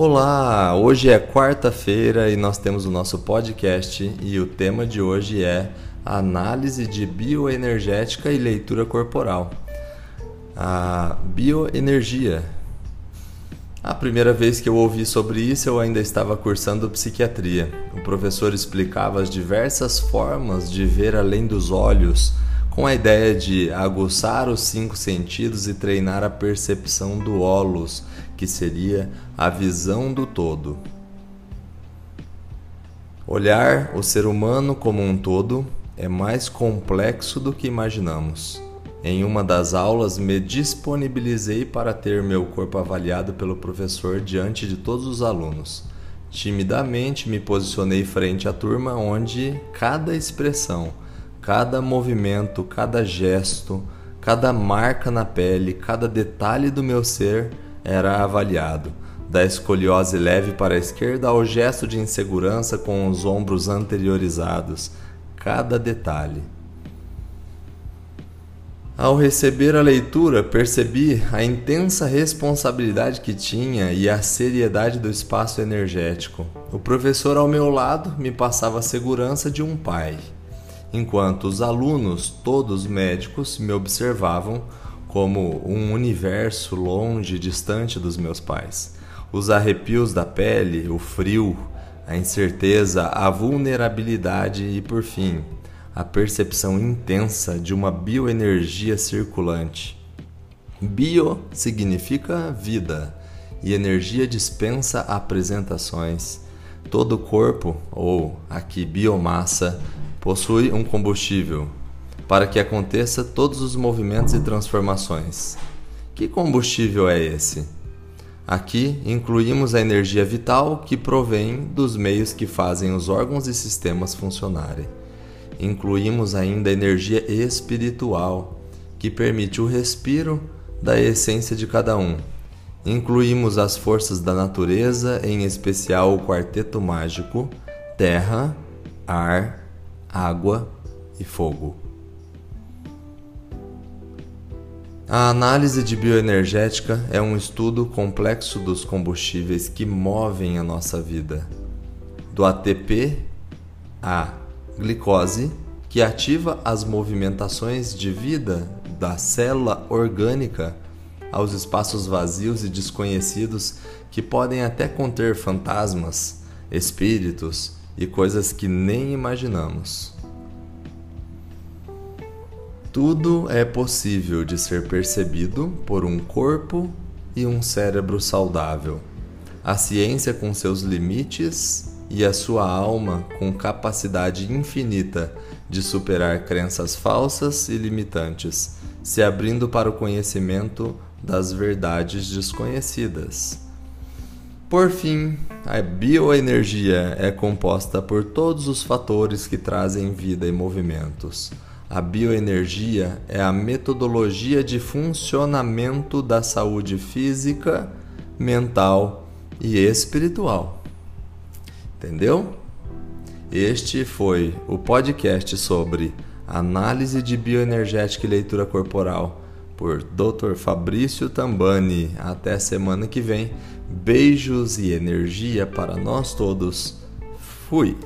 Olá, hoje é quarta-feira e nós temos o nosso podcast e o tema de hoje é análise de bioenergética e leitura corporal. A bioenergia. A primeira vez que eu ouvi sobre isso, eu ainda estava cursando psiquiatria. O professor explicava as diversas formas de ver além dos olhos, com a ideia de aguçar os cinco sentidos e treinar a percepção do holos que seria a visão do todo. Olhar o ser humano como um todo é mais complexo do que imaginamos. Em uma das aulas, me disponibilizei para ter meu corpo avaliado pelo professor diante de todos os alunos. Timidamente me posicionei frente à turma, onde cada expressão, cada movimento, cada gesto, cada marca na pele, cada detalhe do meu ser era avaliado, da escoliose leve para a esquerda ao gesto de insegurança com os ombros anteriorizados, cada detalhe. Ao receber a leitura, percebi a intensa responsabilidade que tinha e a seriedade do espaço energético. O professor ao meu lado me passava a segurança de um pai, enquanto os alunos, todos médicos, me observavam como um universo longe, distante dos meus pais. Os arrepios da pele, o frio, a incerteza, a vulnerabilidade e, por fim, a percepção intensa de uma bioenergia circulante. Bio significa vida e energia dispensa apresentações. Todo corpo, ou aqui biomassa, possui um combustível, para que aconteça todos os movimentos e transformações. Que combustível é esse? Aqui incluímos a energia vital que provém dos meios que fazem os órgãos e sistemas funcionarem. Incluímos ainda a energia espiritual, que permite o respiro da essência de cada um. Incluímos as forças da natureza, em especial o quarteto mágico: terra, ar, água e fogo. A análise de bioenergética é um estudo complexo dos combustíveis que movem a nossa vida. Do ATP à glicose, que ativa as movimentações de vida da célula orgânica, aos espaços vazios e desconhecidos que podem até conter fantasmas, espíritos e coisas que nem imaginamos. Tudo é possível de ser percebido por um corpo e um cérebro saudável. A ciência, com seus limites, e a sua alma com capacidade infinita de superar crenças falsas e limitantes, se abrindo para o conhecimento das verdades desconhecidas. Por fim, a bioenergia é composta por todos os fatores que trazem vida e movimentos a bioenergia é a metodologia de funcionamento da saúde física, mental e espiritual. Entendeu? Este foi o podcast sobre análise de bioenergética e leitura corporal por Dr. Fabrício Tambani. Até semana que vem. Beijos e energia para nós todos. Fui.